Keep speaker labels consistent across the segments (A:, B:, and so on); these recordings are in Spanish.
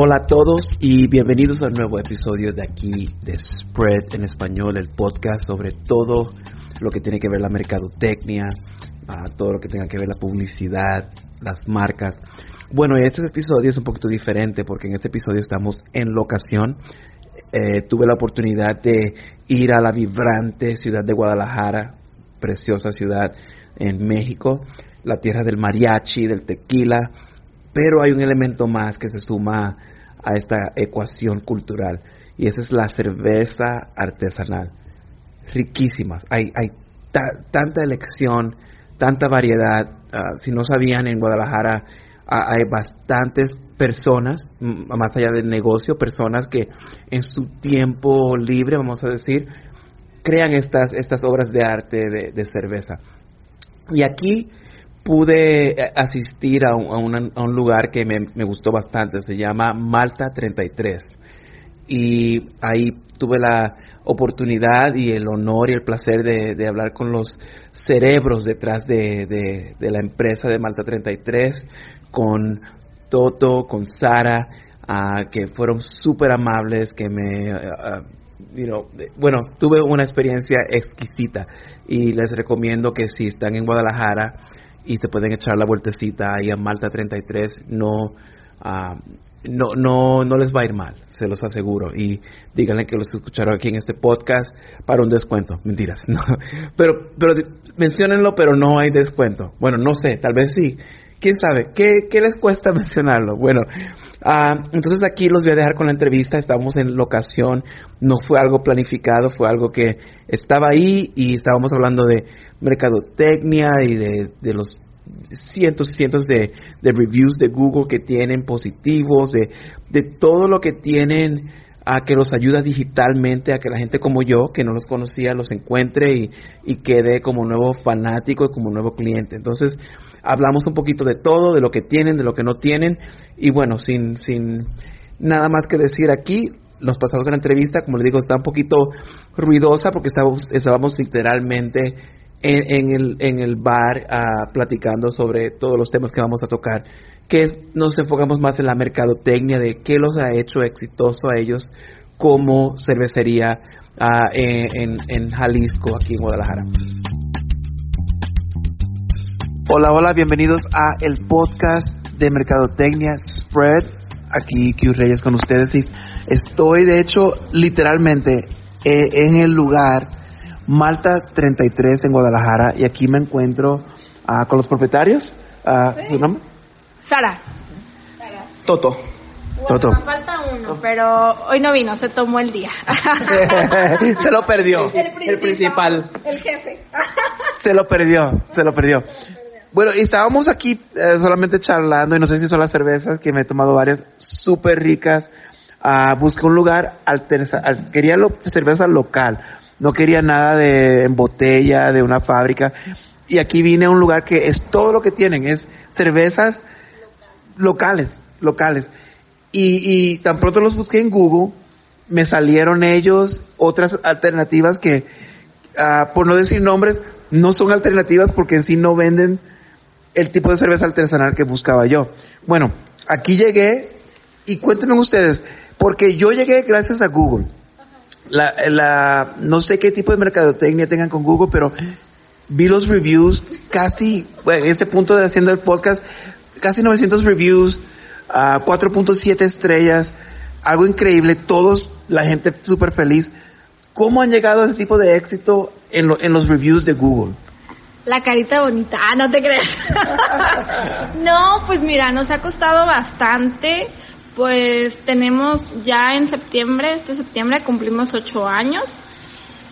A: Hola a todos y bienvenidos a un nuevo episodio de aquí de Spread en español, el podcast sobre todo lo que tiene que ver la mercadotecnia, todo lo que tenga que ver la publicidad, las marcas. Bueno, este episodio es un poquito diferente porque en este episodio estamos en locación. Eh, tuve la oportunidad de ir a la vibrante ciudad de Guadalajara, preciosa ciudad en México, la tierra del mariachi, del tequila, pero hay un elemento más que se suma a esta ecuación cultural y esa es la cerveza artesanal. Riquísimas. Hay, hay tanta elección, tanta variedad. Ah, si no sabían, en Guadalajara ah, hay bastantes personas, más allá del negocio, personas que en su tiempo libre, vamos a decir, crean estas, estas obras de arte de cerveza. Y aquí pude eh, asistir a un, lugar que me, gustó bastante, se llama Malta 33. Y ahí tuve la oportunidad y el honor y el placer de, hablar con los cerebros detrás de, la empresa de Malta 33, con Toto, con Sara, ah, que fueron súper amables, que me... Ah, bueno, tuve una experiencia exquisita y les recomiendo que si están en Guadalajara, y se pueden echar la vueltecita ahí a Malta 33. No, ah, no, no, no les va a ir mal, se los aseguro. Y díganle que los escucharon aquí en este podcast para un descuento. Mentiras. Pero, pero pero no hay descuento. Bueno, no sé, tal vez sí. ¿Quién sabe? ¿Qué, qué les cuesta mencionarlo? Bueno, uh, entonces aquí los voy a dejar con la entrevista. Estamos en locación. No fue algo planificado, fue algo que estaba ahí y estábamos hablando de mercadotecnia y de, de los cientos y cientos de, de, reviews de Google que tienen positivos, de, de todo lo que tienen a que los ayuda digitalmente a que la gente como yo, que no los conocía, los encuentre y, quede como nuevo fanático y como nuevo cliente. Entonces, hablamos un poquito de todo, de lo que tienen, de lo que no tienen, y bueno, sin, sin nada más que decir aquí, nos pasamos a la entrevista, como les digo, está un poquito ruidosa porque estábamos, estábamos literalmente en, el, en el bar uh, platicando sobre todos los temas que vamos a tocar, que nos enfocamos más en la mercadotecnia de qué los ha hecho exitoso a ellos como cervecería uh, en, en Jalisco, aquí en Guadalajara. Hola, hola, bienvenidos a el podcast de Mercadotecnia Spread. Aquí Q Reyes con ustedes. Estoy, de hecho, literalmente eh, en el lugar Malta 33 en Guadalajara y aquí me encuentro uh, con los propietarios. Uh, ¿Su nombre?
B: Sara.
A: Toto.
B: Toto. Me falta uno, pero hoy no vino, se tomó el día.
A: se lo perdió.
B: El principal. El, jefe.
A: se lo perdió, se lo perdió. Bueno, y estábamos aquí eh, solamente charlando, y no sé si son las cervezas, que me he tomado varias súper ricas. Uh, busqué un lugar, quería lo, cerveza local no quería nada de en botella, de una fábrica. Y aquí vine a un lugar que es todo lo que tienen, es cervezas locales, locales. Y, tan pronto los busqué en Google, me salieron ellos otras alternativas que, ah, por no decir nombres, no son alternativas porque en sí no venden el tipo de cerveza artesanal que buscaba yo. Bueno, aquí llegué y cuéntenme ustedes, porque yo llegué gracias a Google la, no sé qué tipo de mercadotecnia tengan con Google, pero vi los reviews casi, en ese punto de haciendo el podcast, casi 900 reviews, uh, 4.7 estrellas, algo increíble, todos, la gente súper feliz. ¿Cómo han llegado a ese tipo de éxito en, en los reviews de Google?
B: La carita bonita, ah, no te creas. no, pues mira, nos ha costado bastante pues tenemos ya en septiembre, este septiembre cumplimos ocho años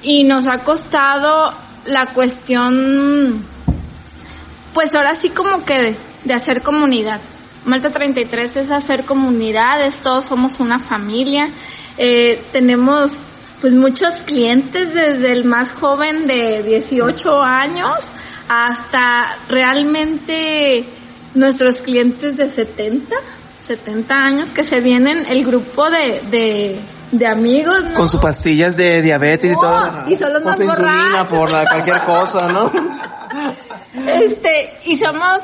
B: y nos ha costado la cuestión, pues ahora sí como que de, hacer comunidad. Malta 33 es hacer comunidades, todos somos una familia, eh, tenemos pues muchos clientes desde el más joven de 18 años hasta realmente nuestros clientes de 70 70 años que se vienen el grupo de, de, amigos,
A: Con sus pastillas de diabetes y todo.
B: Y son los más borrachos.
A: por cualquier cosa, ¿no?
B: este, y somos,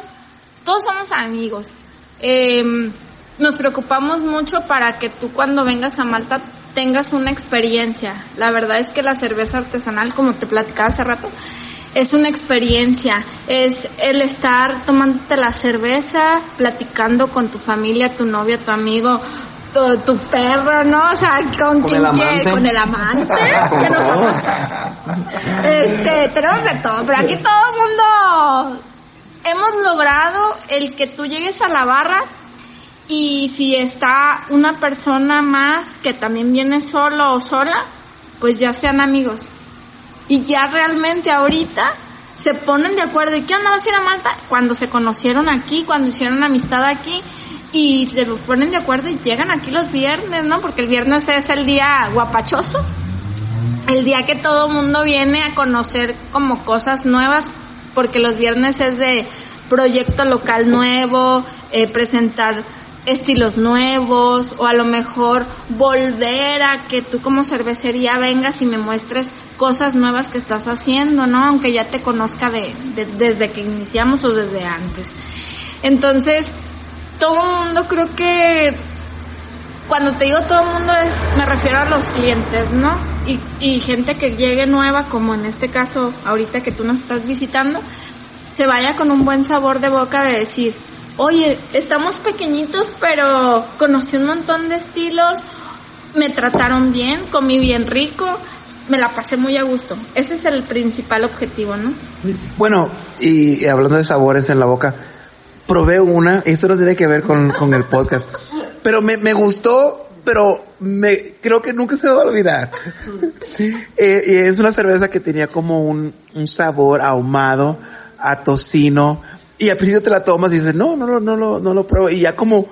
B: todos somos amigos. Em, nos preocupamos mucho para que tú cuando vengas a Malta tengas una experiencia. La verdad es que la cerveza artesanal, como te platicaba hace rato, es una experiencia, es el estar tomándote la cerveza, platicando con tu familia, tu novia, tu amigo, tu, perro, ¿no? O sea, con, quien el con el amante. este, tenemos de todo, pero aquí todo el mundo hemos logrado el que tú llegues a la barra y si está una persona más que también viene solo o sola, pues ya sean amigos. Y ya realmente ahorita se ponen de acuerdo. ¿Y qué andabas a ir a Malta? Cuando se conocieron aquí, cuando hicieron amistad aquí y se ponen de acuerdo y llegan aquí los viernes, ¿no? Porque el viernes es el día guapachoso. El día que todo mundo viene a conocer como cosas nuevas, porque los viernes es de proyecto local nuevo, eh, presentar estilos nuevos o a lo mejor volver a que tú como cervecería vengas y me muestres cosas nuevas que estás haciendo, ¿no? Aunque ya te conozca de, desde que iniciamos o desde antes. Entonces, todo el mundo creo que cuando te digo todo el mundo es, me refiero a los clientes, ¿no? Y, y gente que llegue nueva, como en este caso ahorita que tú nos estás visitando, se vaya con un buen sabor de boca de decir, oye, estamos pequeñitos, pero conocí un montón de estilos, me trataron bien, comí bien rico, me la pasé muy a gusto. Ese es el principal objetivo, ¿no?
A: Bueno, y hablando de sabores en la boca, probé una, esto no tiene que ver con, el podcast, pero me, me gustó, pero me creo que nunca se va a olvidar. Eh, y es una cerveza que tenía como un, un sabor ahumado a tocino, y al principio te la tomas y dices, no, no, no, no, no, no lo pruebo. Y ya como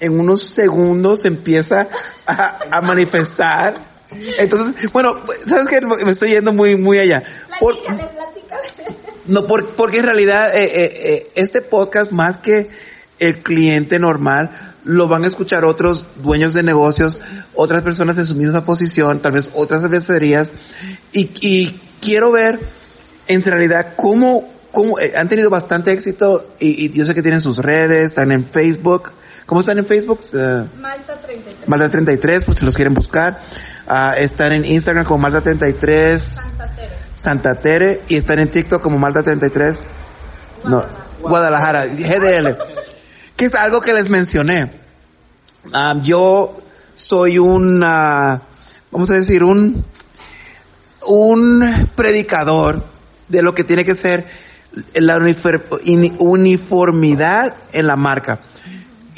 A: en unos segundos empieza a, manifestar. Entonces, bueno, sabes que me estoy yendo muy, muy allá.
B: Platícale,
A: No, porque en realidad eh, eh, eh, este podcast más que el cliente normal lo van a escuchar otros dueños de negocios, otras personas en su misma posición, tal vez otras cervecerías y, y quiero ver en realidad cómo eh, han tenido bastante éxito y, yo sé que tienen sus redes, están en Facebook. ¿Cómo están en Facebook?
B: Uh, Malta 33.
A: Malta 33, pues si los quieren buscar. Uh, están en Instagram como Malta 33.
B: Santa Tere.
A: Santa Tere. Y están en TikTok como Malta 33. No, Guadalajara, GDL. que es algo que les mencioné. Um, yo soy un, vamos a decir, un, un predicador de lo que tiene que ser la uniformidad en la marca.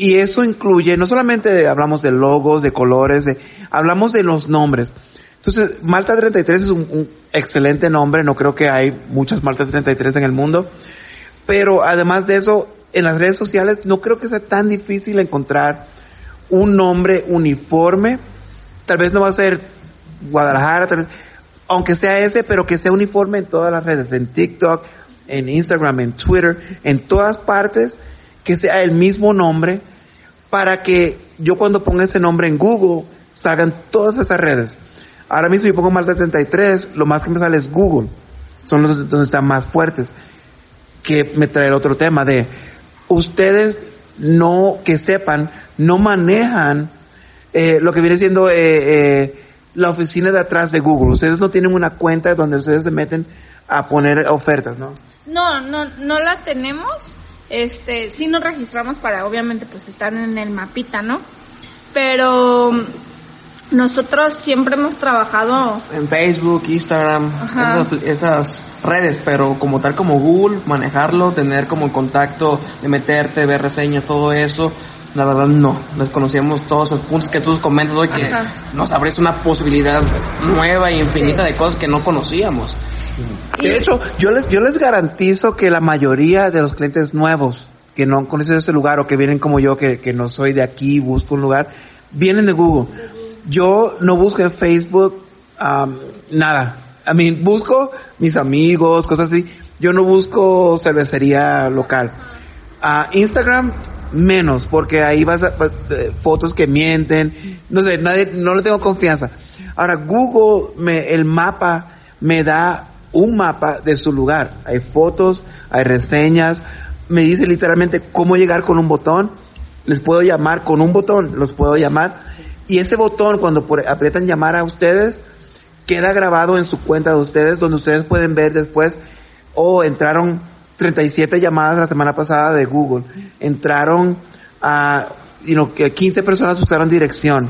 A: Y eso incluye, no solamente hablamos de logos, de colores, de, hablamos de los nombres. Entonces, Malta 33 es un, excelente nombre, no creo que hay muchas Malta 33 en el mundo, pero además de eso, en las redes sociales no creo que sea tan difícil encontrar un nombre uniforme, tal vez no va a ser Guadalajara, aunque sea ese, pero que sea uniforme en todas las redes, en TikTok, en Instagram, en Twitter, en todas partes, que sea el mismo nombre, para que yo cuando ponga ese nombre en Google, salgan todas esas redes. Ahora mismo si pongo Malta 33, lo más que me sale es Google. Son los donde están más fuertes. Que me trae el otro tema de ustedes no, que sepan, no manejan eh, lo que viene siendo eh, eh, la oficina de atrás de Google. Ustedes no tienen una cuenta donde ustedes se meten a poner ofertas, ¿no?
B: No, no, no la tenemos. Este, sí nos registramos para, obviamente, pues estar en el mapita, ¿no? Pero nosotros siempre hemos trabajado
C: en Facebook, Instagram, esas, redes, pero como tal como Google, manejarlo, tener como contacto de meterte, ver reseñas, todo eso, la verdad no. Desconocíamos todos esos puntos que tú comentas hoy que nos abriste una posibilidad nueva e infinita de cosas que no conocíamos.
A: De hecho, yo les, yo les garantizo que la mayoría de los clientes nuevos que no han conocido este lugar o que vienen como yo, que, que no soy de aquí, busco un lugar, vienen de Google. Yo no busco en Facebook nada. A mí busco mis amigos, cosas así. Yo no busco cervecería local. A Instagram menos, porque ahí vas a eh, fotos que mienten. No sé, nadie, no le tengo confianza. Ahora Google me, el mapa me da un mapa de su lugar. Hay fotos, hay reseñas, me dice literalmente cómo llegar con un botón les puedo llamar con un botón, los puedo llamar. Y ese botón, cuando aprietan llamar a ustedes, queda grabado en su cuenta de ustedes, donde ustedes pueden ver después, oh, entraron 37 llamadas la semana pasada de Google, entraron a, you know, que 15 personas usaron dirección.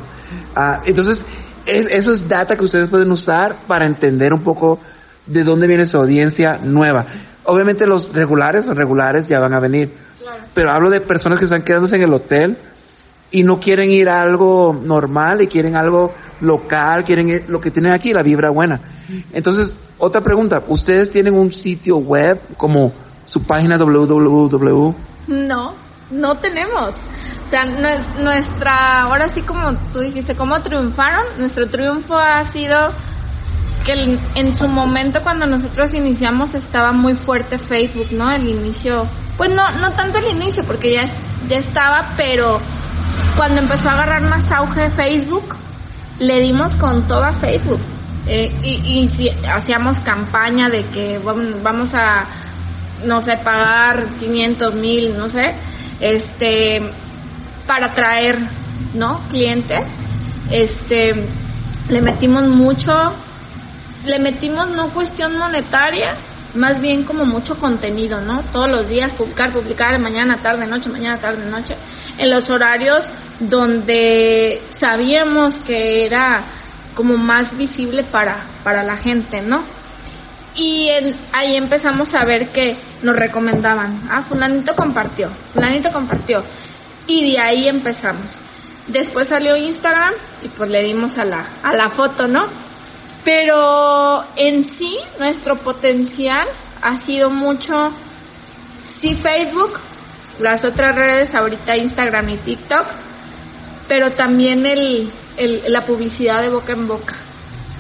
A: Ah, entonces, es, eso es data que ustedes pueden usar para entender un poco de dónde viene su audiencia nueva. Obviamente los regulares, los regulares ya van a venir. Pero hablo de personas que están quedándose en el hotel y no quieren ir a algo normal y quieren algo local, quieren lo que tienen aquí, la vibra buena. Entonces, otra pregunta, ¿ustedes tienen un sitio web como su página www?
B: No, no tenemos. O sea, nuestra, ahora sí como tú dijiste, ¿cómo triunfaron? Nuestro triunfo ha sido que en su momento cuando nosotros iniciamos estaba muy fuerte Facebook, ¿no? El inicio, pues no, no tanto el inicio porque ya, ya estaba, pero cuando empezó a agarrar más auge Facebook, le dimos con toda Facebook. Eh, y, si hacíamos campaña de que vamos a, no sé, pagar 500 mil, no sé, este, para traer, ¿no? Clientes, este, le metimos mucho le metimos no cuestión monetaria, más bien como mucho contenido, ¿no? Todos los días publicar, publicar, mañana, tarde, noche, mañana, tarde, noche, en los horarios donde sabíamos que era como más visible para, para la gente, ¿no? Y ahí empezamos a ver que nos recomendaban, ah, fulanito compartió, fulanito compartió. Y de ahí empezamos. Después salió Instagram y pues le dimos a la, a la foto, ¿no? Pero en sí, nuestro potencial ha sido mucho, sí Facebook, las otras redes, ahorita Instagram y TikTok, pero también el, la publicidad de boca en boca.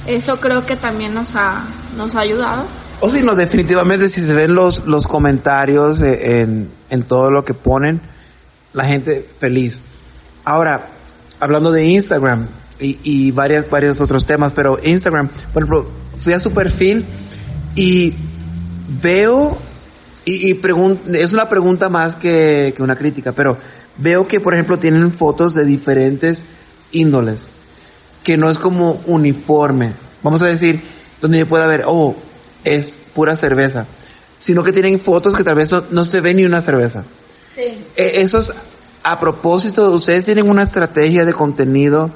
B: Eso creo que también nos ha, nos ha ayudado.
A: O si no, definitivamente si se ven los, los comentarios en, en todo lo que ponen, la gente feliz. Ahora, hablando de Instagram, y, y varias, varios otros temas, pero Instagram, por ejemplo, fui a su perfil y veo, y, y es una pregunta más que, que una crítica, pero veo que, por ejemplo, tienen fotos de diferentes índoles, que no es como uniforme. Vamos a decir, donde yo pueda ver, oh, es pura cerveza, sino que tienen fotos que tal vez no, se ve ni una cerveza. Sí. E, esos, a propósito, ustedes tienen una estrategia de contenido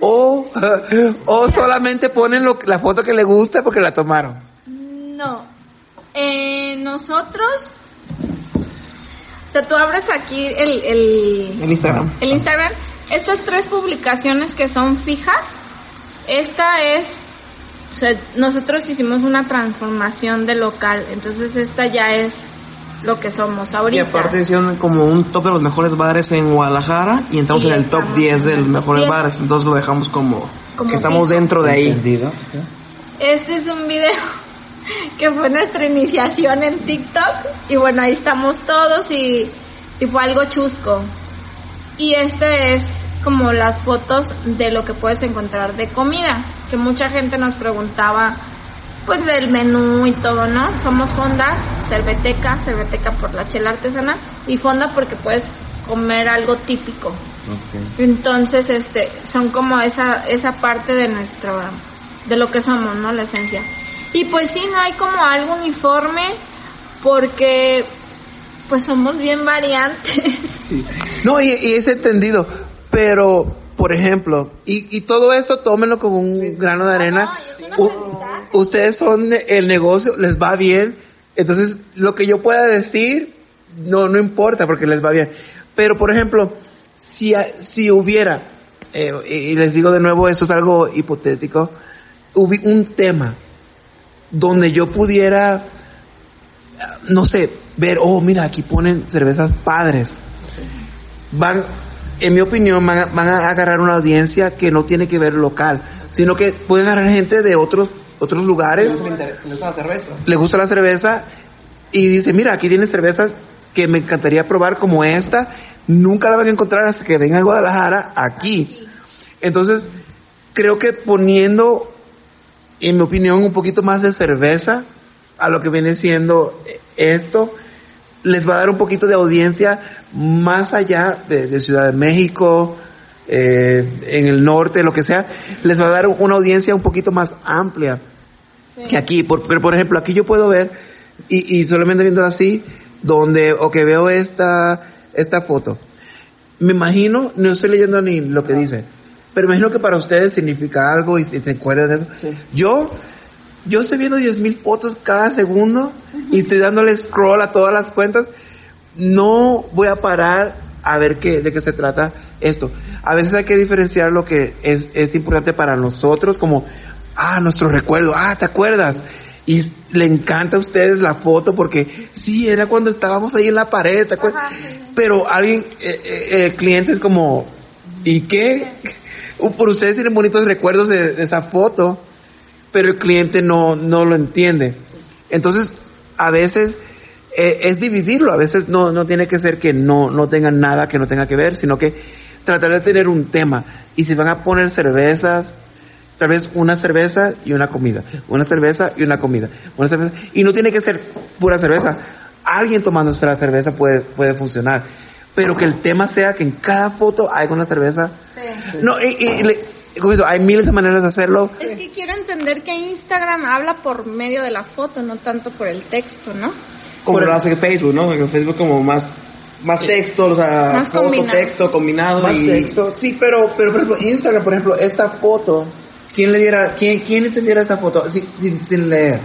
A: o, o solamente ponen lo, la foto que le gusta porque la tomaron.
B: No. Eh, nosotros, o sea, tú abres aquí el,
A: el, Instagram.
B: El Instagram. Estas tres publicaciones que son fijas, esta es, o sea, nosotros hicimos una transformación de local, entonces esta ya es lo que somos ahorita.
C: Y aparte hicieron como un top de los mejores bares en Guadalajara y entramos en el top 10 de los mejores bares, entonces lo dejamos como, que estamos dentro de ahí.
B: Este es un video que fue nuestra iniciación en TikTok y bueno, ahí estamos todos y, y fue algo chusco. Y este es como las fotos de lo que puedes encontrar de comida, que mucha gente nos preguntaba pues del menú y todo, ¿no? Somos Fonda, Cerveteca, Cerveteca por la chela artesanal y Fonda porque puedes comer algo típico. Entonces, este, son como esa, esa parte de nuestro, de lo que somos, ¿no? La esencia. Y pues sí, no hay como algo uniforme porque pues somos bien variantes.
A: No, y, es entendido, pero por ejemplo, y, y todo eso tómenlo como un grano de arena. Ustedes son el negocio, les va bien, entonces lo que yo pueda decir no no importa porque les va bien. Pero por ejemplo, si si hubiera eh, y les digo de nuevo, eso es algo hipotético, un tema donde yo pudiera no sé, ver, oh, mira, aquí ponen cervezas padres. Van en mi opinión, van a, agarrar una audiencia que no tiene que ver local, sino que pueden agarrar gente de otros otros lugares.
C: Le gusta la cerveza.
A: Le gusta la cerveza y dice, mira, aquí tienen cervezas que me encantaría probar como esta. Nunca la van a encontrar hasta que venga a Guadalajara aquí. Entonces, creo que poniendo, en mi opinión, un poquito más de cerveza a lo que viene siendo esto, les va a dar un poquito de audiencia más allá de, Ciudad de México, eh, en el norte, lo que sea, les va a dar una audiencia un poquito más amplia que aquí. Por, por ejemplo, aquí yo puedo ver, y, y solamente viendo así, donde, o que veo esta, esta foto. Me imagino, no estoy leyendo ni lo que dice, pero imagino que para ustedes significa algo y, se acuerdan de eso. Yo, yo estoy viendo 10.000 fotos cada segundo y estoy dándole scroll a todas las cuentas. No voy a parar a ver qué, de qué se trata esto. A veces hay que diferenciar lo que es, es importante para nosotros, como, ah, nuestro recuerdo, ah, ¿te acuerdas? Y le encanta a ustedes la foto porque sí, era cuando estábamos ahí en la pared, ¿te acuerdas? Pero alguien, eh, eh, el cliente es como, ¿y qué? Por ustedes tienen bonitos recuerdos de, esa foto, pero el cliente no, no lo entiende. Entonces, a veces eh, es dividirlo, a veces no, no tiene que ser que no, no tengan nada que no tenga que ver, sino que tratar de tener un tema. Y si van a poner cervezas, tal vez una cerveza y una comida, una cerveza y una comida, una cerveza, y no tiene que ser pura cerveza. Alguien tomándose la cerveza puede, puede funcionar, pero que el tema sea que en cada foto hay una cerveza. Sí. No, y, y hay miles de maneras de hacerlo.
B: Es que quiero entender que Instagram habla por medio de la foto, no tanto por el texto, ¿no?
C: Como lo hace Facebook, ¿no? En Facebook como más más texto, o sea, foto, texto combinado
A: más texto. Sí, pero, pero por ejemplo, Instagram, por ejemplo, esta foto ¿Quién le diera, quién, quién entendiera esa foto sin, sin, leer?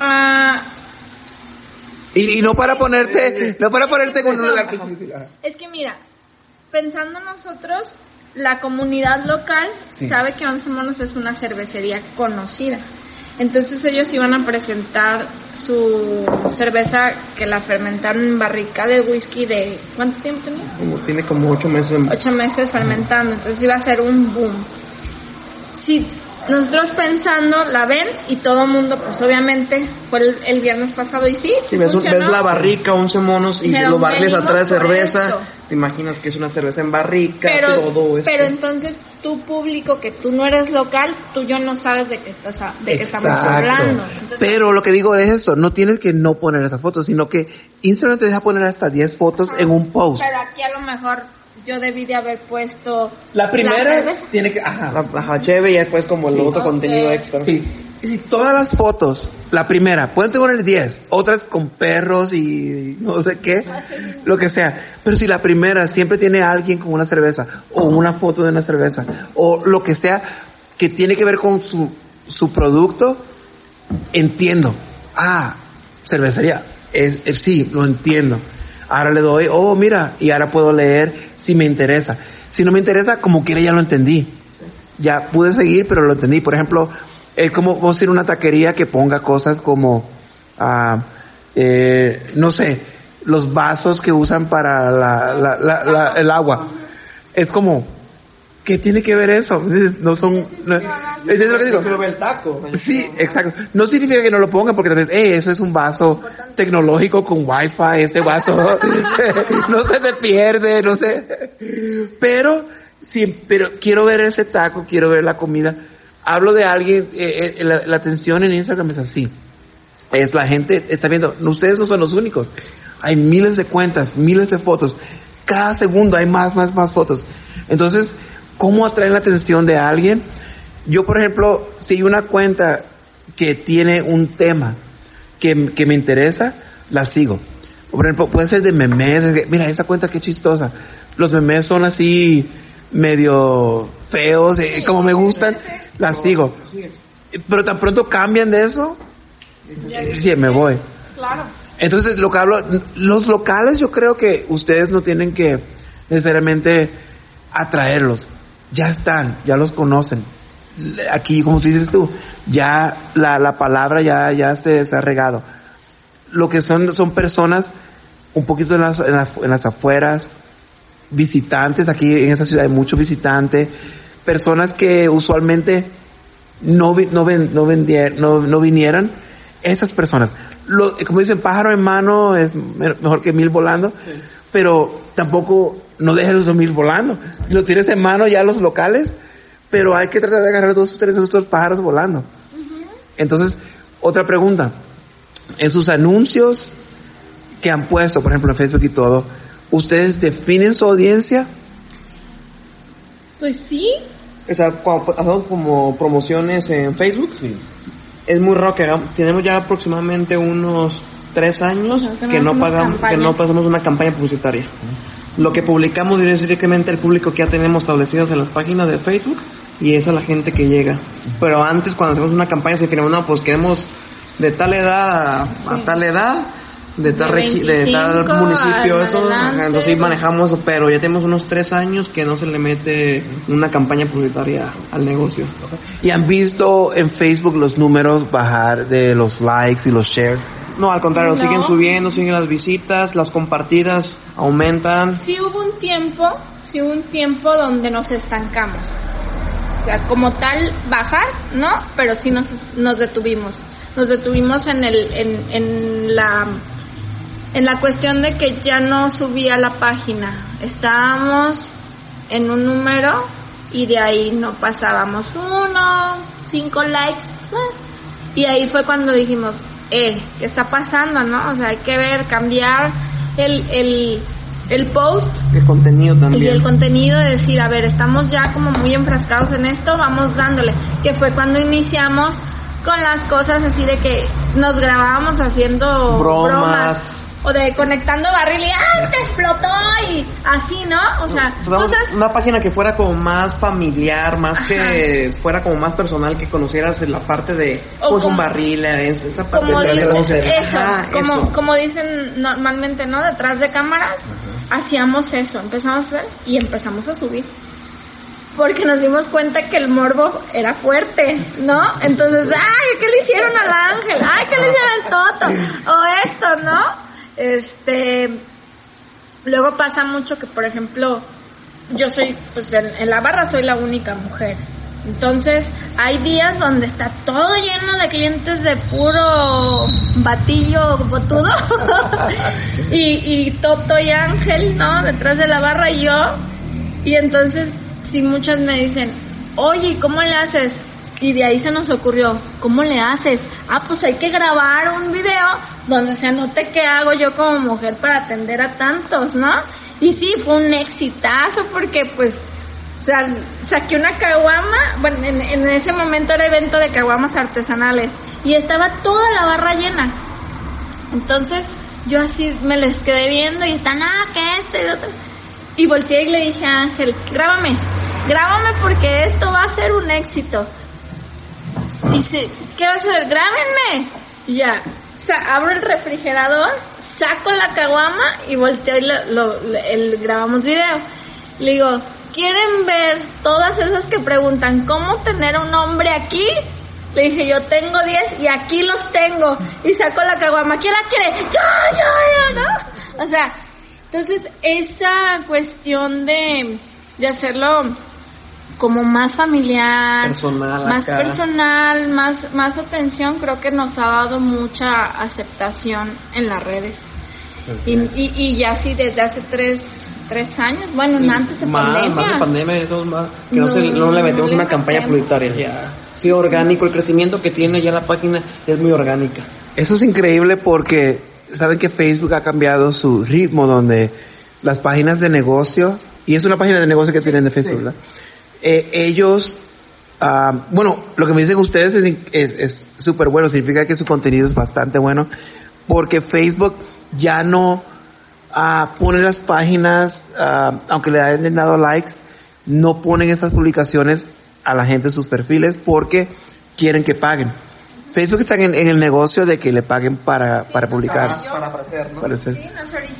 B: Ah.
A: Y, y, no para ponerte, no para ponerte con una
B: Es que mira, pensando nosotros, la comunidad local sabe que Once Monos es una cervecería conocida. Entonces ellos iban a presentar su cerveza que la fermentaron en barrica de whisky de... ¿Cuánto tiempo tenía?
C: tiene como ocho meses.
B: Ocho meses fermentando, entonces iba a ser un boom si nosotros pensando la ven y todo el mundo, pues obviamente fue el, viernes pasado y sí.
C: Si ves, ves, la barrica, 11 monos y los barriles atrás de cerveza, te imaginas que es una cerveza en barrica, todo eso.
B: Pero entonces tu público, que tú no eres local, tú yo no sabes de qué, estás, de qué estamos hablando.
A: pero lo que digo es eso, no tienes que no poner esa foto, sino que Instagram te deja poner hasta 10 fotos en un post.
B: Pero aquí a lo mejor yo debí de haber puesto
A: la primera tiene que ajá
C: la, chévere y después como el otro contenido extra.
A: Sí y si todas las fotos la primera pueden tener 10 otras con perros y no sé qué lo que sea pero si la primera siempre tiene alguien con una cerveza o una foto de una cerveza o lo que sea que tiene que ver con su su producto entiendo ah cervecería es sí lo entiendo Ahora le doy, oh, mira, y ahora puedo leer si me interesa. Si no me interesa, como quiera ya lo entendí. Ya pude seguir, pero lo entendí. Por ejemplo, es como vos ir a una taquería que ponga cosas como, ah, eh, no sé, los vasos que usan para la, el agua. Es como, ¿Qué tiene que ver eso? No son. No,
C: es lo que digo. el taco.
A: Sí, exacto. No significa que no lo pongan porque tal eh, eso es un vaso tecnológico con wifi, ese vaso no se te pierde, no sé. Pero, sí, pero quiero ver ese taco, quiero ver la comida. Hablo de alguien, eh, eh, la, la atención en Instagram es así. Es la gente, está viendo, ustedes no son los únicos. Hay miles de cuentas, miles de fotos. Cada segundo hay más, más, más fotos. Entonces, ¿Cómo atraer la atención de alguien? Yo, por ejemplo, si hay una cuenta que tiene un tema que, me interesa, la sigo. Por ejemplo, puede ser de memes. Mira, esa cuenta qué chistosa. Los memes son así medio feos, eh, como me gustan, la sigo. Pero tan pronto cambian de eso, sí, me voy.
B: Claro.
A: Entonces, lo que hablo, los locales yo creo que ustedes no tienen que necesariamente atraerlos ya están, ya los conocen. Aquí, como dices tú, ya la, la palabra ya, ya se, ha regado. Lo que son, son personas un poquito en las, en, las, afueras, visitantes, aquí en esta ciudad hay muchos visitantes, personas que usualmente no, no, ven, no, no, no vinieran, esas personas. Lo, como dicen, pájaro en mano es mejor que mil volando, pero tampoco no dejes los mil volando. Lo tienes en mano ya los locales, pero hay que tratar de agarrar dos o tres de esos pájaros volando. Entonces, otra pregunta. En sus anuncios, que han puesto, por ejemplo, en Facebook y todo, ¿ustedes definen su audiencia?
B: Pues sí.
C: O sea, cuando hacemos como promociones en Facebook, es muy raro que hagamos, tenemos ya aproximadamente unos tres años que no pagamos, que no pasamos una campaña publicitaria. Lo que publicamos es directamente el público que ya tenemos establecidos en las páginas de Facebook y esa es la gente que llega. Pero antes cuando hacemos una campaña se definimos, no, pues queremos de tal edad a, tal edad, de tal, de, tal municipio, eso, entonces sí manejamos, pero ya tenemos unos tres años que no se le mete una campaña publicitaria al negocio.
A: ¿Y han visto en Facebook los números bajar de los likes y los shares?
C: No, al contrario, siguen subiendo, siguen las visitas, las compartidas aumentan.
B: Sí hubo un tiempo, sí hubo un tiempo donde nos estancamos. O sea, como tal bajar, ¿no? Pero sí nos, nos detuvimos. Nos detuvimos en el en, en la en la cuestión de que ya no subía la página. Estábamos en un número y de ahí no pasábamos uno, cinco likes. Y ahí fue cuando dijimos, eh, ¿qué está pasando, no? O sea, hay que ver, cambiar el, el, el post.
C: El contenido también.
B: Y el contenido de decir, a ver, estamos ya como muy enfrascados en esto, vamos dándole. Que fue cuando iniciamos con las cosas así de que nos grabábamos haciendo bromas o de conectando barril y ¡ah! te explotó y así, ¿no? O sea, cosas...
C: Una página que fuera como más familiar, más que fuera como más personal, que conocieras la parte de, pues un barril, esa parte
B: como
C: de
B: eso, como, como dicen normalmente, ¿no? Detrás de cámaras, hacíamos eso, empezamos a hacer y empezamos a subir porque nos dimos cuenta que el morbo era fuerte, ¿no? Entonces, ay, ¿qué le hicieron al ángel? Ay, ¿qué le hicieron al toto? O esto, ¿no? Este, luego pasa mucho que, por ejemplo, yo soy, pues en, la barra soy la única mujer. Entonces, hay días donde está todo lleno de clientes de puro batillo botudo. y, y Toto y Ángel, ¿no? Detrás de la barra y yo. Y entonces, si muchas me dicen, oye, ¿cómo le haces? Y de ahí se nos ocurrió, ¿cómo le haces? Ah, pues hay que grabar un video donde se note qué hago yo como mujer para atender a tantos, ¿no? Y sí, fue un exitazo porque pues, o sea, saqué una caguama, bueno, en, ese momento era evento de caguamas artesanales y estaba toda la barra llena. Entonces, yo así me les quedé viendo y están, ah, que esto y otro. Y volteé y le dije a Ángel, grábame, grábame porque esto va a ser un éxito. Dice, ¿qué vas a hacer? Grábenme. ya, abro el refrigerador, saco la caguama y volteo y el, grabamos video. Le digo, ¿quieren ver todas esas que preguntan cómo tener un hombre aquí? Le dije, yo tengo 10 y aquí los tengo. Y saco la caguama. ¿Quién la quiere? Yo, yo, yo, ¿no? O sea, entonces esa cuestión de, de hacerlo como más familiar, más personal, más, más atención, creo que nos ha dado mucha aceptación en las redes. Y, y, ya sí, desde hace tres, tres años, bueno, antes de pandemia.
C: Más de pandemia, que no, le metemos una campaña publicitaria. Ya. Sí, orgánico, el crecimiento que tiene ya la página es muy orgánica.
A: Eso es increíble porque saben que Facebook ha cambiado su ritmo donde las páginas de negocios, y es una página de negocio que tienen de Facebook, ¿verdad? Eh, ellos, ah, bueno, lo que me dicen ustedes es súper bueno, significa que su contenido es bastante bueno, porque Facebook ya no ah, pone las páginas, ah, aunque le hayan dado likes, no ponen esas publicaciones a la gente en sus perfiles porque quieren que paguen. Facebook está en, el negocio de que le paguen para, para publicar.
C: Para, aparecer, ¿no?
B: Sí,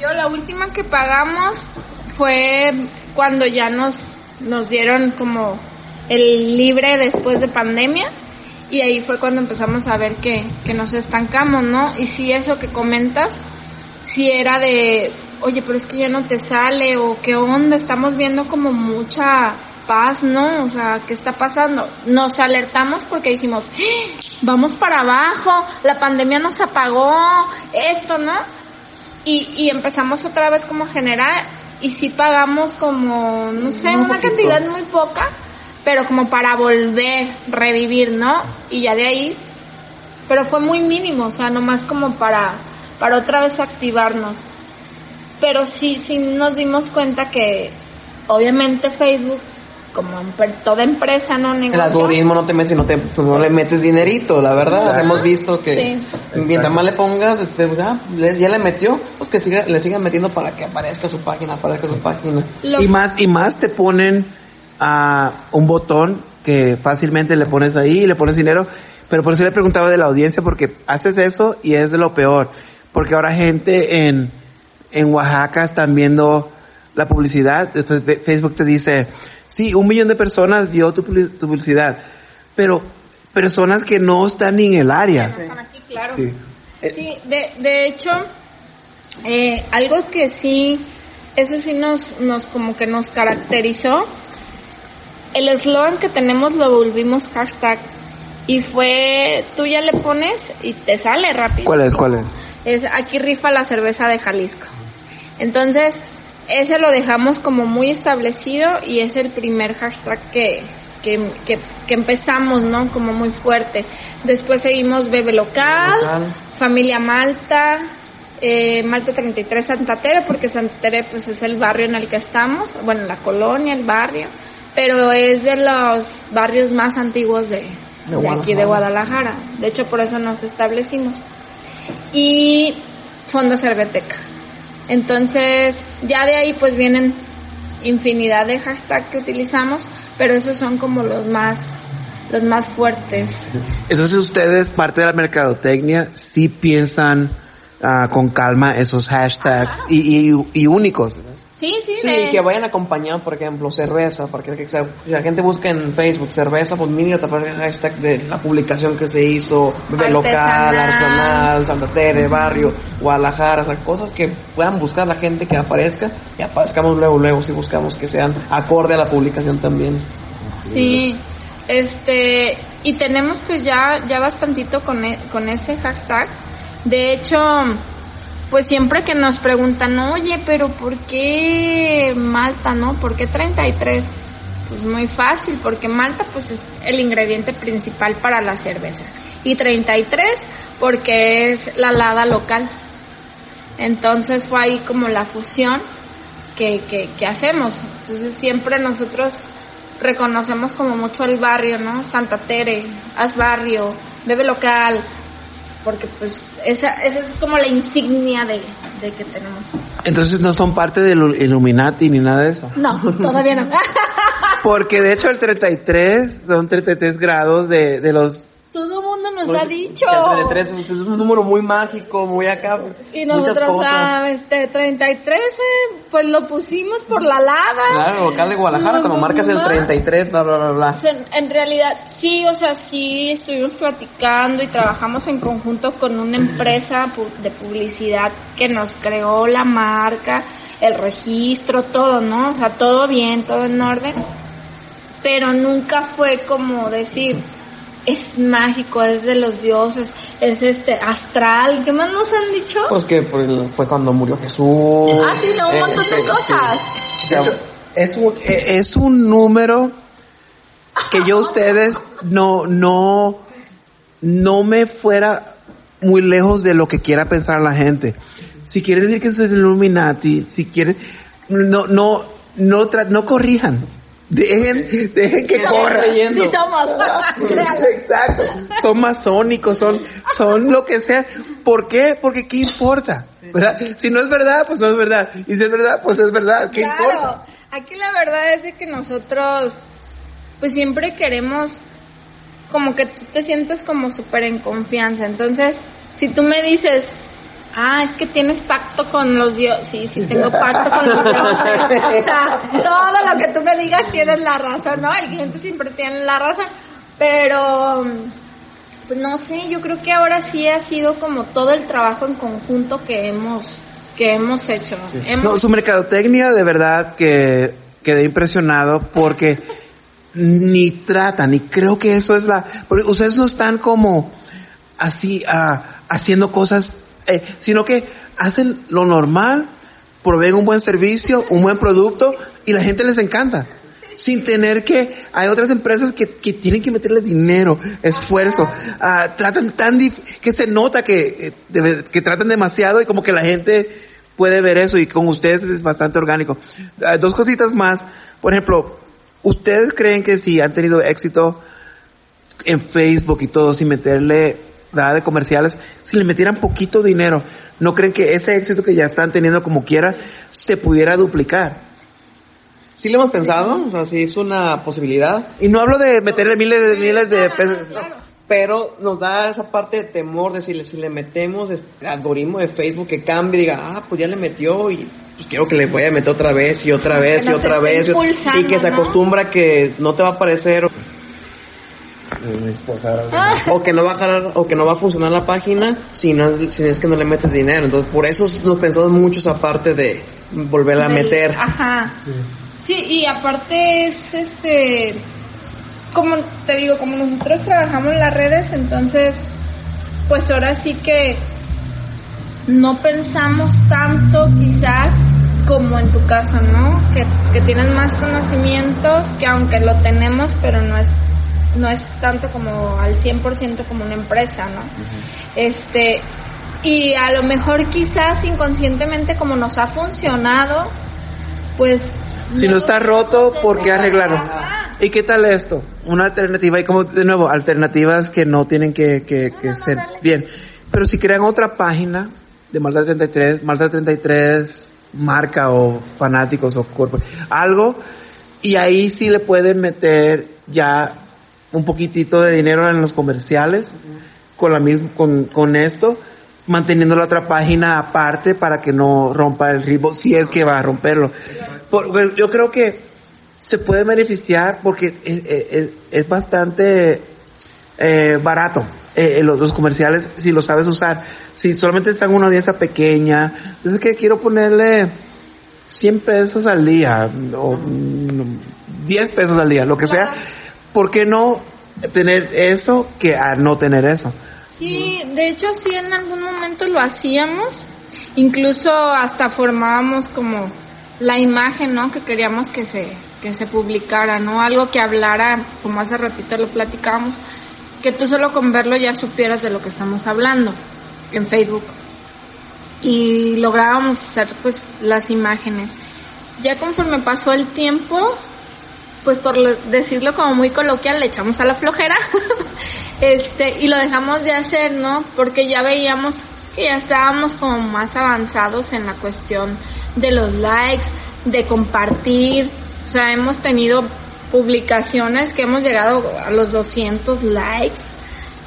B: yo la última que pagamos fue cuando ya nos nos dieron como el libre después de pandemia y ahí fue cuando empezamos a ver que, que nos estancamos, ¿no? Y si eso que comentas, si era de, oye, pero es que ya no te sale o qué onda, estamos viendo como mucha paz, ¿no? O sea, ¿qué está pasando? Nos alertamos porque dijimos, ¡Ah! vamos para abajo, la pandemia nos apagó, esto, ¿no? Y, y empezamos otra vez como a generar y sí pagamos como, no sé, una cantidad muy poca, pero como para volver, revivir, ¿no? Y ya de ahí, pero fue muy mínimo, o sea, nomás como para para otra vez activarnos. Pero sí, sí nos dimos cuenta que obviamente Facebook como toda empresa, ¿no?
C: El algoritmo no te mete, no, te, pues, no le metes dinerito, la verdad. Hemos visto que mientras más le pongas, este, ya, ya, le metió, pues que siga, le sigan metiendo para que aparezca su página, aparezca su página.
A: y más, y más te ponen a un botón que fácilmente le pones ahí y le pones dinero. Pero por eso le preguntaba de la audiencia, porque haces eso y es de lo peor. Porque ahora gente en, en Oaxaca están viendo la publicidad, después Facebook te dice, sí, un millón de personas vio tu, publicidad, pero personas que no están ni en el área.
B: aquí, claro. Sí, de, de hecho, eh, algo que sí, eso sí nos, nos como que nos caracterizó, el eslogan que tenemos lo volvimos hashtag y fue, tú ya le pones y te sale rápido.
A: ¿Cuál es? ¿Cuál es?
B: Es aquí rifa la cerveza de Jalisco. Entonces, ese lo dejamos como muy establecido y es el primer hashtag que, que, que, empezamos, ¿no? Como muy fuerte. Después seguimos Bebe Local, Familia Malta, eh, Malta 33 Santa Tere, porque Santa Tere pues es el barrio en el que estamos, bueno, la colonia, el barrio, pero es de los barrios más antiguos de, de aquí de Guadalajara. De hecho, por eso nos establecimos. Y Fonda Cerveteca. Entonces, ya de ahí pues vienen infinidad de hashtags que utilizamos, pero esos son como los más los más fuertes.
A: Entonces ustedes, parte de la mercadotecnia, sí piensan uh, con calma esos hashtags y, y, y, únicos.
B: Sí, sí,
C: sí. que vayan acompañados, por ejemplo, cerveza, porque si la gente busca en Facebook cerveza, pues mínimo te aparece el hashtag de la publicación que se hizo, bebé local, arsenal, Santa Tere, barrio, Guadalajara, o sea, cosas que puedan buscar la gente que aparezca y aparezcamos luego, luego, si buscamos que sean acorde a la publicación también.
B: Sí, este, y tenemos pues ya, ya bastantito con, e, con ese hashtag. De hecho, pues siempre que nos preguntan, oye, pero ¿por qué Malta, no? ¿Por qué 33? Pues muy fácil, porque Malta pues es el ingrediente principal para la cerveza. Y 33 porque es la lada local. Entonces fue ahí como la fusión que, que, que hacemos. Entonces siempre nosotros reconocemos como mucho el barrio, ¿no? Santa Tere, Haz Barrio, Bebe Local, porque pues esa, esa es como la insignia de, que tenemos.
A: Entonces no son parte del Illuminati ni nada de eso.
B: No, todavía no.
A: porque de hecho el 33 son 33 grados de, de los
B: nos pues, ha dicho.
C: Que 33 es un número muy mágico, muy acá.
B: Y nosotros, muchas cosas. este, 33, eh, pues lo pusimos por la lada.
C: Claro, local de Guadalajara, cuando marcas el 33, bla, bla, bla, bla.
B: en realidad, sí, o sea, sí, estuvimos platicando y trabajamos en conjunto con una empresa de publicidad que nos creó la marca, el registro, todo, ¿no? O sea, todo bien, todo en orden. Pero nunca fue como decir es mágico, es de los dioses, es este astral, ¿qué más nos han dicho?
C: Pues que fue cuando murió Jesús.
B: Ah, sí, un eh, montón de este, cosas.
A: es un eh, es un número que yo ustedes no no no me fuera muy lejos de lo que quiera pensar la gente. Si quieren decir que es el Illuminati, si quieren no no no no corrijan Dejen, dejen que corra.
B: Sí somos.
A: Exacto. Son masónicos, son, son lo que sea. ¿Por qué? Porque ¿qué importa? ¿verdad? Si no es verdad, pues no es verdad. Y si es verdad, pues es verdad. ¿Qué claro. importa?
B: Aquí la verdad es de que nosotros, pues siempre queremos como que tú te sientas como súper en confianza. Entonces, si tú me dices, ah, es que tienes pacto con los dioses. Sí, sí, tengo pacto con los dioses. o sea, todo lo que tú me digas tienes la razón, ¿no? El cliente siempre tiene la razón. Pero, pues no sé, yo creo que ahora sí ha sido como todo el trabajo en conjunto que hemos que hemos hecho.
A: No, su mercadotecnia de verdad que quedé impresionado porque ni trata, ni creo que eso es la... Porque ustedes no están como así uh, haciendo cosas eh, sino que hacen lo normal, proveen un buen servicio, un buen producto y la gente les encanta. sin tener que, hay otras empresas que, que tienen que meterle dinero, esfuerzo, ah, tratan tan, que se nota que, eh, que tratan demasiado y como que la gente puede ver eso y con ustedes es bastante orgánico. Ah, dos cositas más, por ejemplo, ¿ustedes creen que si han tenido éxito en Facebook y todo sin meterle nada de comerciales, si le metieran poquito dinero, ¿no creen que ese éxito que ya están teniendo como quiera se pudiera duplicar?
C: Sí lo hemos pensado, o sea, sí es una posibilidad.
A: Y no hablo de meterle miles de miles de pesos.
C: Pero nos da esa parte de temor de si le, si le metemos el algoritmo de Facebook que cambie y diga, ah, pues ya le metió y pues quiero que le voy a meter otra vez y otra vez y otra vez. Y, que se acostumbra que no te va a aparecer o que no va a jalar, o que no va a funcionar la página si no es, si es que no le metes dinero. Entonces por eso nos pensamos mucho esa parte de volverla a meter.
B: ajá. Sí, y aparte es este, como te digo, como nosotros trabajamos en las redes, entonces, pues ahora sí que no pensamos tanto quizás como en tu casa, ¿no? Que, que tienes más conocimiento, que aunque lo tenemos, pero no es no es tanto como al 100% como una empresa, ¿no? Este, y a lo mejor quizás inconscientemente como nos ha funcionado, pues
A: si no está roto, ¿por qué arreglarlo? ¿Y qué tal esto? Una alternativa, y como de nuevo, alternativas que no tienen que, que, ser bien. Pero si crean otra página de Malta 33, Malta 33 marca o fanáticos o cuerpo, algo, y ahí sí le pueden meter ya un poquitito de dinero en los comerciales con la misma, con, con esto manteniendo la otra página aparte para que no rompa el ritmo, si es que va a romperlo. Pues, yo creo que se puede beneficiar porque es, bastante eh, barato eh, los, comerciales si lo sabes usar. Si solamente está en una audiencia pequeña, es que quiero ponerle 100 pesos al día o 10 pesos al día, lo que sea, ¿por qué no tener eso que a no tener eso?
B: Sí, de hecho sí en algún momento lo hacíamos, incluso hasta formábamos como la imagen, ¿no? Que queríamos que se, que se publicara, ¿no? Algo que hablara, como hace ratito lo platicábamos, que tú solo con verlo ya supieras de lo que estamos hablando en Facebook. Y lográbamos hacer pues las imágenes. Ya conforme pasó el tiempo, pues por decirlo como muy coloquial, le echamos a la flojera este y lo dejamos de hacer, ¿no? Porque ya veíamos que ya estábamos como más avanzados en la cuestión de los likes, de compartir, o sea, hemos tenido publicaciones que hemos llegado a los 200 likes,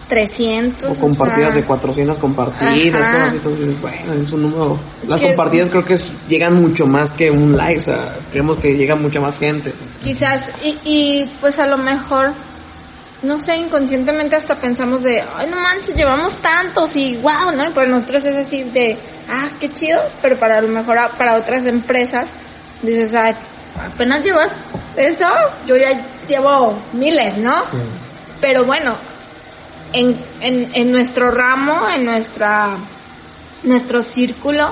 B: 300.
C: O compartidas de 400 compartidas, entonces, bueno, es un número. Las compartidas creo que llegan mucho más que un like, o sea, creemos que llega mucha más gente.
B: Quizás, y, y pues a lo mejor no sé, inconscientemente hasta pensamos de, ay, no manches, llevamos tantos y wow, ¿no? Y para nosotros es decir de, ah, qué chido, pero para lo mejor para otras empresas dices, ay, apenas llevas eso, yo ya llevo miles, ¿no? Pero bueno, en, en, en nuestro ramo, en nuestra nuestro círculo,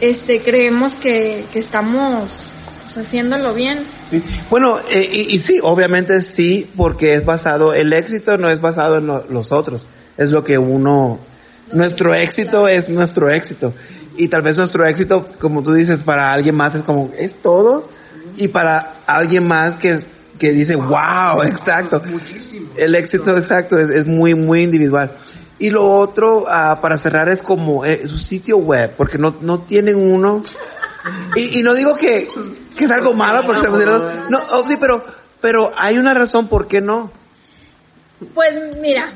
B: este creemos que, que estamos haciéndolo bien.
A: Bueno, eh, y, sí, obviamente sí, porque es basado, el éxito no es basado en los otros, es lo que uno, nuestro éxito es nuestro éxito. Y tal vez nuestro éxito, como tú dices, para alguien más es como, es todo, y para alguien más que, que dice, wow, exacto. El éxito exacto es, es muy, muy individual. Y lo otro, ah, para cerrar, es como eh, su sitio web, porque no, no tienen uno. Y, y no digo que, que es algo malo porque no, oh, sí, pero pero hay una razón por qué no.
B: Pues mira,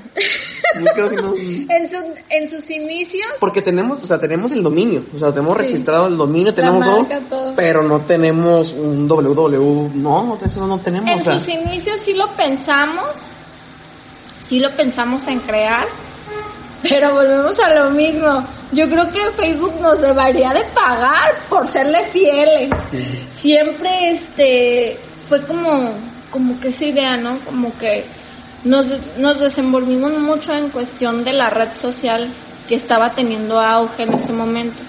B: en, su, en sus inicios.
C: Porque tenemos, o sea, tenemos el dominio, o sea, tenemos registrado el dominio, tenemos todo, pero no tenemos un www, no, eso no tenemos.
B: En sus inicios sí lo pensamos, sí lo pensamos en crear, pero volvemos a lo mismo. Yo creo que Facebook nos debería de pagar por serle fieles. Siempre este fue como como que esa idea, ¿no? Como que nos, nos desenvolvimos mucho en cuestión de la red social que estaba teniendo auge en ese momento.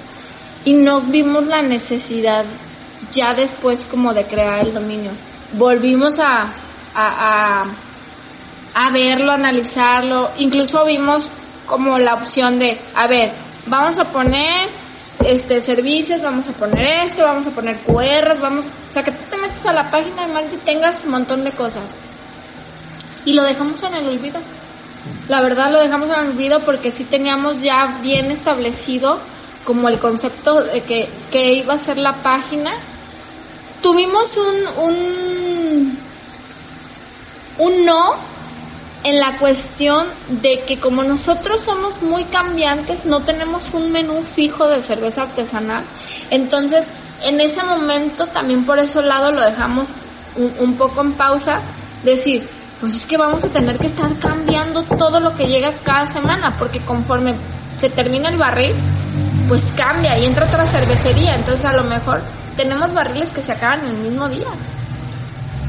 B: Y no vimos la necesidad ya después como de crear el dominio. volvimos a, a, a, verlo, analizarlo, incluso vimos como la opción de, a ver, vamos a poner este servicios, vamos a poner esto, vamos a poner QR, vamos, o sea, que tú te metes a la página y tengas un montón de cosas. Y lo dejamos en el olvido. La verdad lo dejamos en el olvido porque sí teníamos ya bien establecido como el concepto de que, que iba a ser la página. Tuvimos un, un, un no en la cuestión de que como nosotros somos muy cambiantes, no tenemos un menú fijo de cerveza artesanal, entonces en ese momento también por ese lado lo dejamos un, un poco en pausa, decir, pues es que vamos a tener que estar cambiando todo lo que llega cada semana, porque conforme se termina el barril, pues cambia y entra otra cervecería, entonces a lo mejor tenemos barriles que se acaban el mismo día.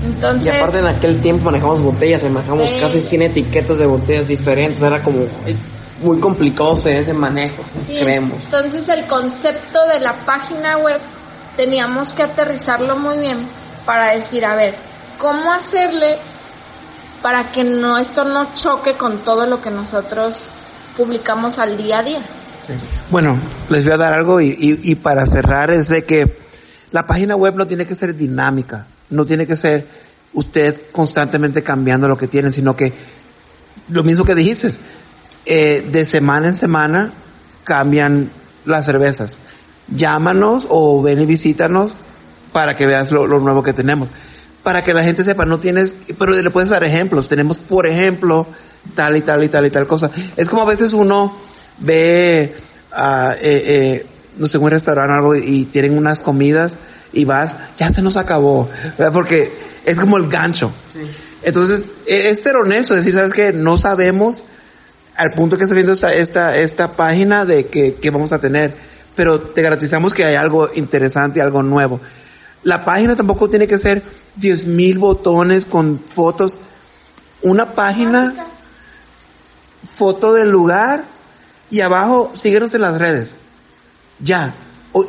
B: Entonces,
C: y aparte en aquel tiempo manejamos botellas, manejamos casi 100 etiquetas de botellas diferentes, era como muy complicado ese manejo, creemos.
B: Entonces el concepto de la página web teníamos que aterrizarlo muy bien para decir, a ver, ¿cómo hacerle para que no esto no choque con todo lo que nosotros publicamos al día a día?
A: Bueno, les voy a dar algo y, y para cerrar es de que la página web no tiene que ser dinámica no tiene que ser ustedes constantemente cambiando lo que tienen, sino que lo mismo que dijiste, eh, de semana en semana cambian las cervezas. Llámanos o ven y visítanos para que veas lo, nuevo que tenemos. Para que la gente sepa, no tienes, pero le puedes dar ejemplos. Tenemos, por ejemplo, tal y tal y tal y tal cosa. Es como a veces uno ve, uh, eh, no sé, un restaurante o algo y tienen unas comidas y vas, ya se nos acabó, porque es como el gancho. Entonces, e, es ser honesto, decir, ¿sabes qué? No sabemos al punto que está viendo esta, esta, esta página de que, que vamos a tener, pero te garantizamos que hay algo interesante, algo nuevo. La página tampoco tiene que ser 10.000 botones con fotos. Una página, foto del lugar y abajo síguenos en las redes. Ya.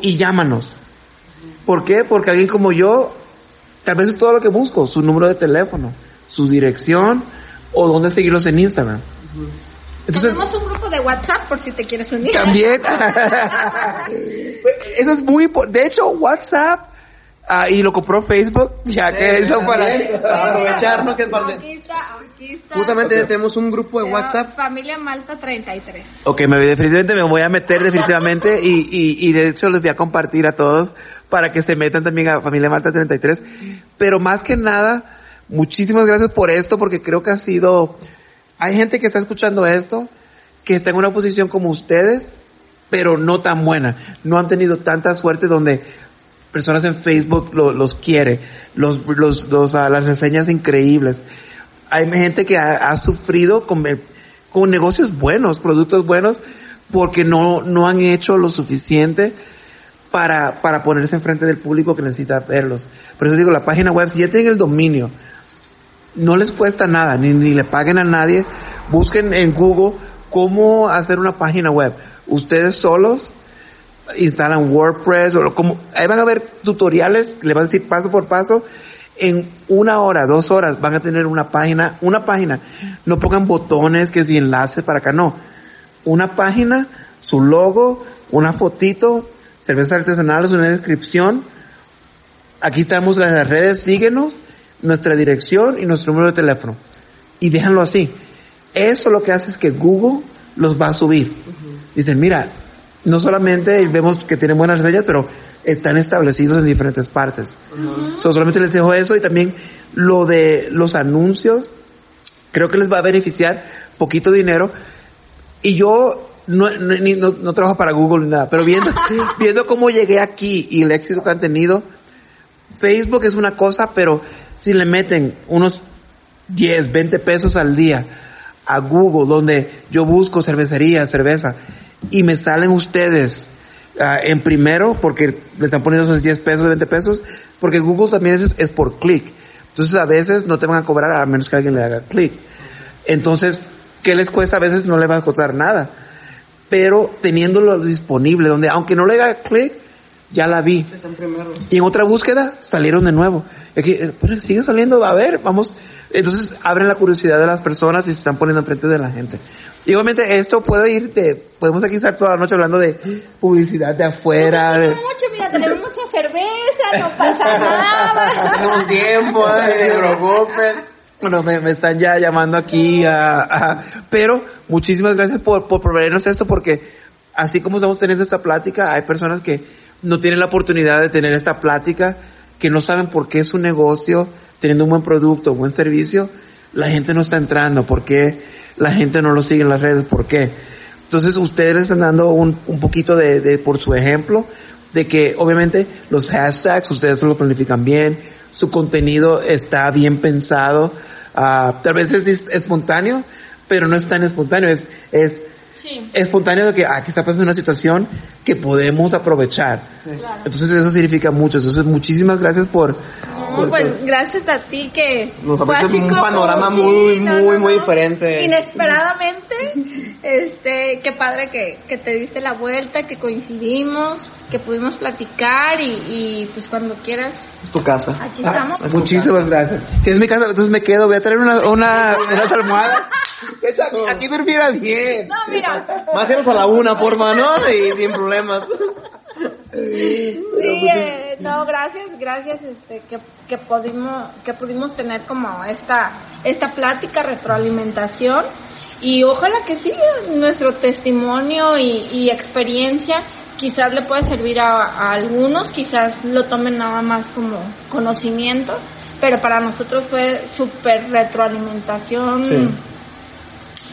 A: y llámanos. ¿Por qué? Porque alguien como yo, tal vez es todo lo que busco, su número de teléfono, su dirección o dónde seguirlos en Instagram.
B: Entonces, Tenemos un grupo de WhatsApp por si te quieres unir.
A: También. Eso es muy De hecho, WhatsApp Ah, y lo compró Facebook, ya que eso para,
C: aprovecharnos que es parte.
B: Aquí está, aquí está.
C: Justamente tenemos un grupo de WhatsApp.
B: Familia Malta 33.
A: Ok, me, definitivamente me voy a meter definitivamente y, y, y de hecho les voy a compartir a todos para que se metan también a Familia Malta 33. Pero más que nada, muchísimas gracias por esto porque creo que ha sido, hay gente que está escuchando esto, que está en una posición como ustedes, pero no tan buena. No han tenido tanta suerte donde personas en Facebook los quiere, los, los, los ah, las reseñas increíbles. Hay gente que ha, sufrido con, con negocios buenos, productos buenos, porque no, no han hecho lo suficiente para, para ponerse enfrente del público que necesita verlos. Por eso digo, la página web, si ya tienen el dominio, no les cuesta nada, ni, ni le paguen a nadie, busquen en Google cómo hacer una página web. Ustedes solos instalan WordPress o como, ahí van a ver tutoriales, le van a decir paso por paso, en una hora, dos horas van a tener una página, una página, no pongan botones que si enlaces para acá, no, una página, su logo, una fotito, cervezas artesanales, una descripción, aquí estamos en las redes, síguenos, nuestra dirección y nuestro número de teléfono, y déjanlo así. Eso lo que hace es que Google los va a subir. Dicen, mira, no solamente vemos que tienen buenas reseñas, pero están establecidos en diferentes partes. solamente les dejo eso y también lo de los anuncios, creo que les va a beneficiar poquito dinero. Y yo no, no, trabajo para Google ni nada, pero viendo, viendo cómo llegué aquí y el éxito que han tenido, Facebook es una cosa, pero si le meten unos 10, 20 pesos al día a Google, donde yo busco cervecería, cerveza, y me salen ustedes uh, en primero porque le están poniendo esos 10 pesos, 20 pesos, porque Google también es, por clic. Entonces a veces no te van a cobrar a menos que alguien le haga clic. Entonces, ¿qué les cuesta? A veces no le va a costar nada. Pero teniéndolo disponible, donde aunque no le haga clic, ya la vi. Y en otra búsqueda salieron de nuevo. Es que, eh, pero sigue saliendo, a ver, vamos. Entonces abren la curiosidad de las personas y se están poniendo enfrente de la gente. Igualmente esto puede ir de, podemos aquí estar toda la noche hablando de publicidad de afuera.
B: No, mucho, mira, tenemos mucha cerveza, no pasa nada.
C: tenemos tiempo, no se
A: Bueno, me, están ya llamando aquí a, pero muchísimas gracias por, por proveernos eso porque así como estamos teniendo esta plática, hay personas que no tienen la oportunidad de tener esta plática, que no saben por qué es un negocio, teniendo un buen producto, un buen servicio, la gente no está entrando, por qué la gente no lo sigue en las redes, por qué. Entonces ustedes están dando un, un poquito de, de, por su ejemplo, de que obviamente los hashtags ustedes lo planifican bien, su contenido está bien pensado, uh, tal vez es espontáneo, pero no es tan espontáneo, es, es espontáneo de que aquí está pasando una situación que podemos aprovechar. Entonces eso significa mucho. Entonces muchísimas gracias por...
B: pues gracias a ti que...
C: Nos aparece un panorama muy, muy, muy diferente.
B: Inesperadamente, este, qué padre que, que te diste la vuelta, que coincidimos, que pudimos platicar y, y pues cuando quieras
C: tu casa.
B: Aquí estamos.
A: Ah, muchísimas gracias. Si es mi casa, entonces me quedo. Voy a traer una, una, unas almohadas. Aquí, aquí durmiera bien.
B: No, mira.
C: Más irnos a la una, por mano, y sin problemas.
B: Sí, eh, no, gracias, gracias, este, que, que pudimos, que pudimos tener como esta, esta plática, retroalimentación, y ojalá que sí, nuestro testimonio y, y experiencia quizás le puede servir a, algunos, quizás lo tomen nada más como conocimiento, pero para nosotros fue súper retroalimentación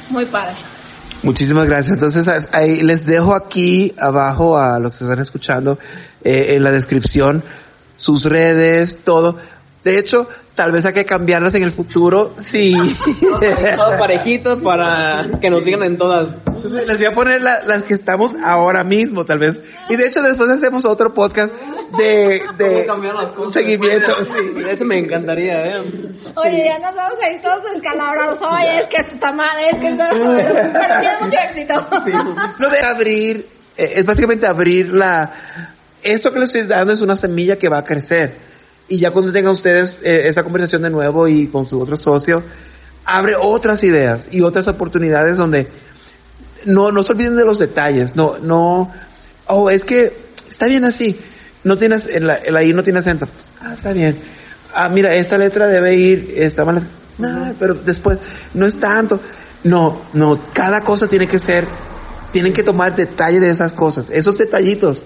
B: muy padre.
A: Muchísimas gracias. Entonces, ahí les dejo aquí abajo a los que están escuchando eh, en la descripción sus redes, todo. De hecho, tal vez hay que cambiarlas en el futuro. Sí.
C: Todos parejitos para que nos sigan en todas.
A: les voy a poner las que estamos ahora mismo, tal vez. Y de hecho, después hacemos otro podcast de, de seguimiento.
C: Sí. Eso me encantaría, ¿eh?
B: Oye, ya nos vamos a ir todos descalabrados. Oye, es que esto está mal, es que está... Pero tiene mucho éxito.
A: Lo de abrir, eh, es básicamente abrir la... Esto que les estoy dando es una semilla que va a crecer y ya cuando tengan ustedes eh, esa conversación de nuevo y con su otro socio, abre otras ideas y otras oportunidades donde no, no se olviden de los detalles, no, no, oh, es que está bien así, no tienes, el, el ahí no tiene acento, ah, está bien, ah, mira, esta letra debe ir, está mal, no, pero después, no es tanto, no, no, cada cosa tiene que ser, tienen que tomar detalle de esas cosas, esos detallitos,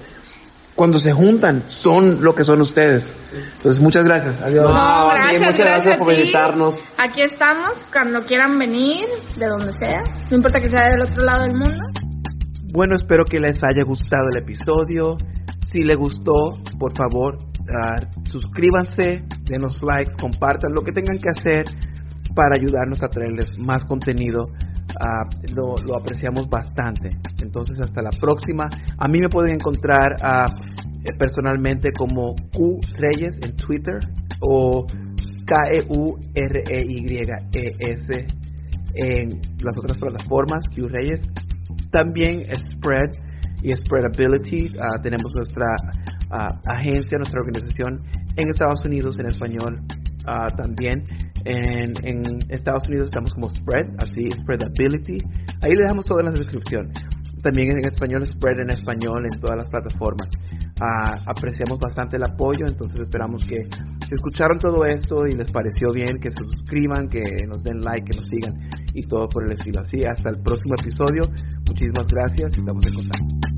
A: cuando se juntan son lo que son ustedes. Entonces, muchas gracias.
C: Adiós. muchas gracias, por visitarnos.
B: Aquí estamos, cuando quieran venir, de donde sea. No importa que sea del otro lado del mundo.
A: Bueno, espero que les haya gustado el episodio. Si les gustó, por favor, uh, suscríbanse, denos likes, compartan lo que tengan que hacer para ayudarnos a traerles más contenido Ah, lo, apreciamos bastante. Entonces, hasta la próxima. A mí me pueden encontrar uh, personalmente como Q Reyes en Twitter o K-E-U-R-E-Y-E-S en las otras plataformas, Q Reyes. También Spread y Spreadability. Uh, tenemos nuestra agencia, nuestra organización en Estados Unidos en español también. En, en, Estados Unidos estamos como Spread, así, Spreadability. Ahí le dejamos toda la descripción. También en español, Spread en español en todas las plataformas. Uh, apreciamos bastante el apoyo, entonces esperamos que si escucharon todo esto y les pareció bien, que se suscriban, que nos den like, que nos sigan y todo por el estilo. Así, hasta el próximo episodio. Muchísimas gracias y estamos en contacto.